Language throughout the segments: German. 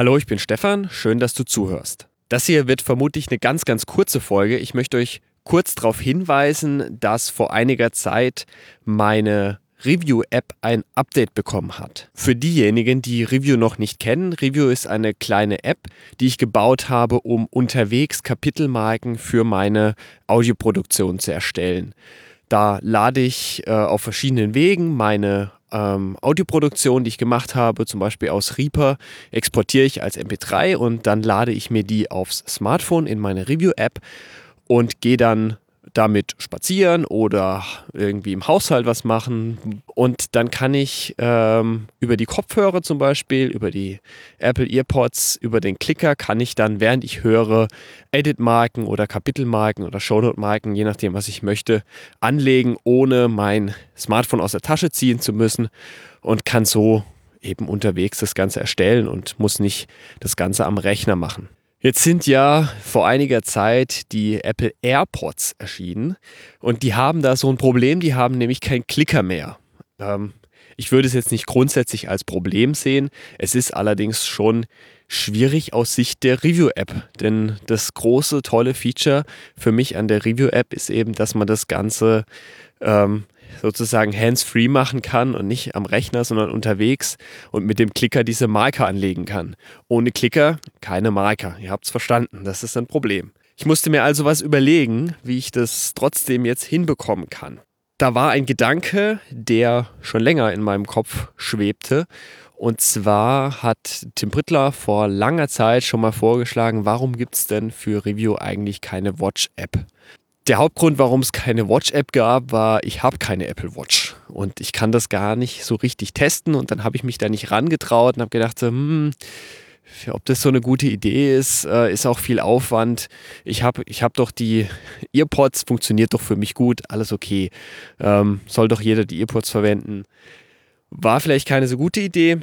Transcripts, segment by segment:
Hallo, ich bin Stefan, schön, dass du zuhörst. Das hier wird vermutlich eine ganz, ganz kurze Folge. Ich möchte euch kurz darauf hinweisen, dass vor einiger Zeit meine Review-App ein Update bekommen hat. Für diejenigen, die Review noch nicht kennen, Review ist eine kleine App, die ich gebaut habe, um unterwegs Kapitelmarken für meine Audioproduktion zu erstellen. Da lade ich äh, auf verschiedenen Wegen meine ähm, Audioproduktion, die ich gemacht habe, zum Beispiel aus Reaper, exportiere ich als MP3 und dann lade ich mir die aufs Smartphone in meine Review-App und gehe dann damit spazieren oder irgendwie im Haushalt was machen. Und dann kann ich ähm, über die Kopfhörer zum Beispiel, über die Apple EarPods, über den Klicker, kann ich dann, während ich höre, Edit-Marken oder Kapitelmarken oder Shownote-Marken, je nachdem, was ich möchte, anlegen, ohne mein Smartphone aus der Tasche ziehen zu müssen und kann so eben unterwegs das Ganze erstellen und muss nicht das Ganze am Rechner machen. Jetzt sind ja vor einiger Zeit die Apple AirPods erschienen und die haben da so ein Problem, die haben nämlich keinen Klicker mehr. Ähm, ich würde es jetzt nicht grundsätzlich als Problem sehen, es ist allerdings schon schwierig aus Sicht der Review-App, denn das große, tolle Feature für mich an der Review-App ist eben, dass man das Ganze ähm, sozusagen hands-free machen kann und nicht am Rechner, sondern unterwegs und mit dem Klicker diese Marker anlegen kann. Ohne Klicker keine Marker. Ihr habt es verstanden, das ist ein Problem. Ich musste mir also was überlegen, wie ich das trotzdem jetzt hinbekommen kann. Da war ein Gedanke, der schon länger in meinem Kopf schwebte. Und zwar hat Tim Prittler vor langer Zeit schon mal vorgeschlagen, warum gibt es denn für Review eigentlich keine Watch-App? Der Hauptgrund, warum es keine Watch-App gab, war, ich habe keine Apple Watch und ich kann das gar nicht so richtig testen und dann habe ich mich da nicht rangetraut und habe gedacht, hm, ob das so eine gute Idee ist, äh, ist auch viel Aufwand. Ich habe ich hab doch die Earpods, funktioniert doch für mich gut, alles okay. Ähm, soll doch jeder die Earpods verwenden. War vielleicht keine so gute Idee.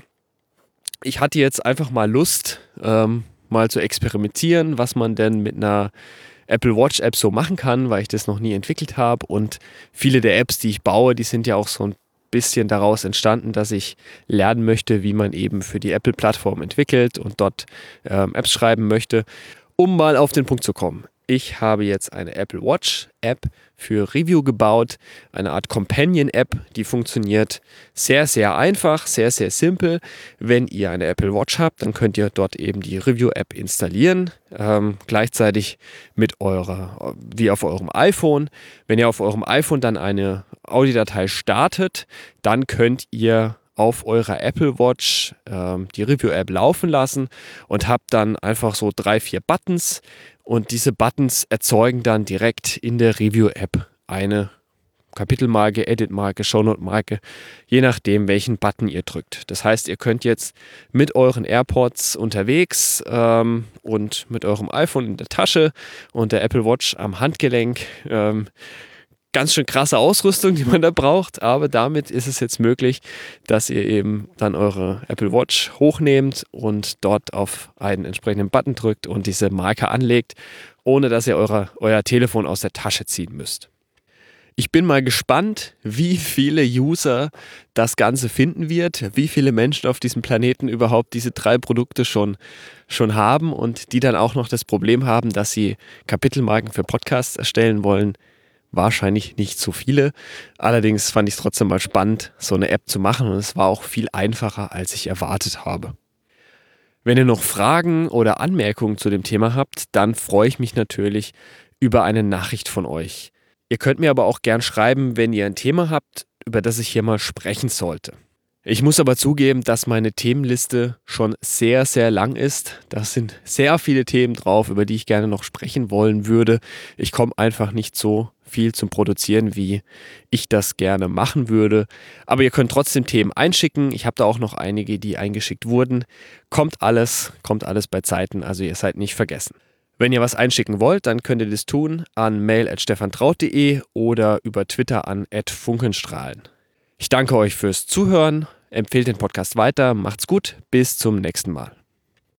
Ich hatte jetzt einfach mal Lust, ähm, mal zu experimentieren, was man denn mit einer Apple Watch App so machen kann, weil ich das noch nie entwickelt habe. Und viele der Apps, die ich baue, die sind ja auch so ein bisschen daraus entstanden, dass ich lernen möchte, wie man eben für die Apple-Plattform entwickelt und dort ähm, Apps schreiben möchte. Um mal auf den Punkt zu kommen. Ich habe jetzt eine Apple Watch App für Review gebaut, eine Art Companion App, die funktioniert sehr, sehr einfach, sehr, sehr simpel. Wenn ihr eine Apple Watch habt, dann könnt ihr dort eben die Review App installieren, ähm, gleichzeitig mit eurer, wie auf eurem iPhone. Wenn ihr auf eurem iPhone dann eine Audiodatei startet, dann könnt ihr auf eurer Apple Watch ähm, die Review-App laufen lassen und habt dann einfach so drei, vier Buttons und diese Buttons erzeugen dann direkt in der Review-App eine Kapitelmarke, Edit-Marke, Shownote-Marke, je nachdem, welchen Button ihr drückt. Das heißt, ihr könnt jetzt mit euren AirPods unterwegs ähm, und mit eurem iPhone in der Tasche und der Apple Watch am Handgelenk ähm, ganz schön krasse Ausrüstung, die man da braucht, aber damit ist es jetzt möglich, dass ihr eben dann eure Apple Watch hochnehmt und dort auf einen entsprechenden Button drückt und diese Marke anlegt, ohne dass ihr eure, euer Telefon aus der Tasche ziehen müsst. Ich bin mal gespannt, wie viele User das Ganze finden wird, wie viele Menschen auf diesem Planeten überhaupt diese drei Produkte schon, schon haben und die dann auch noch das Problem haben, dass sie Kapitelmarken für Podcasts erstellen wollen wahrscheinlich nicht so viele. Allerdings fand ich es trotzdem mal spannend, so eine App zu machen und es war auch viel einfacher, als ich erwartet habe. Wenn ihr noch Fragen oder Anmerkungen zu dem Thema habt, dann freue ich mich natürlich über eine Nachricht von euch. Ihr könnt mir aber auch gern schreiben, wenn ihr ein Thema habt, über das ich hier mal sprechen sollte. Ich muss aber zugeben, dass meine Themenliste schon sehr, sehr lang ist. Da sind sehr viele Themen drauf, über die ich gerne noch sprechen wollen würde. Ich komme einfach nicht so viel zum Produzieren, wie ich das gerne machen würde. Aber ihr könnt trotzdem Themen einschicken. Ich habe da auch noch einige, die eingeschickt wurden. Kommt alles, kommt alles bei Zeiten, also ihr seid nicht vergessen. Wenn ihr was einschicken wollt, dann könnt ihr das tun an mail.stefantraut.de oder über Twitter an funkenstrahlen. Ich danke euch fürs Zuhören, empfehlt den Podcast weiter, macht's gut, bis zum nächsten Mal.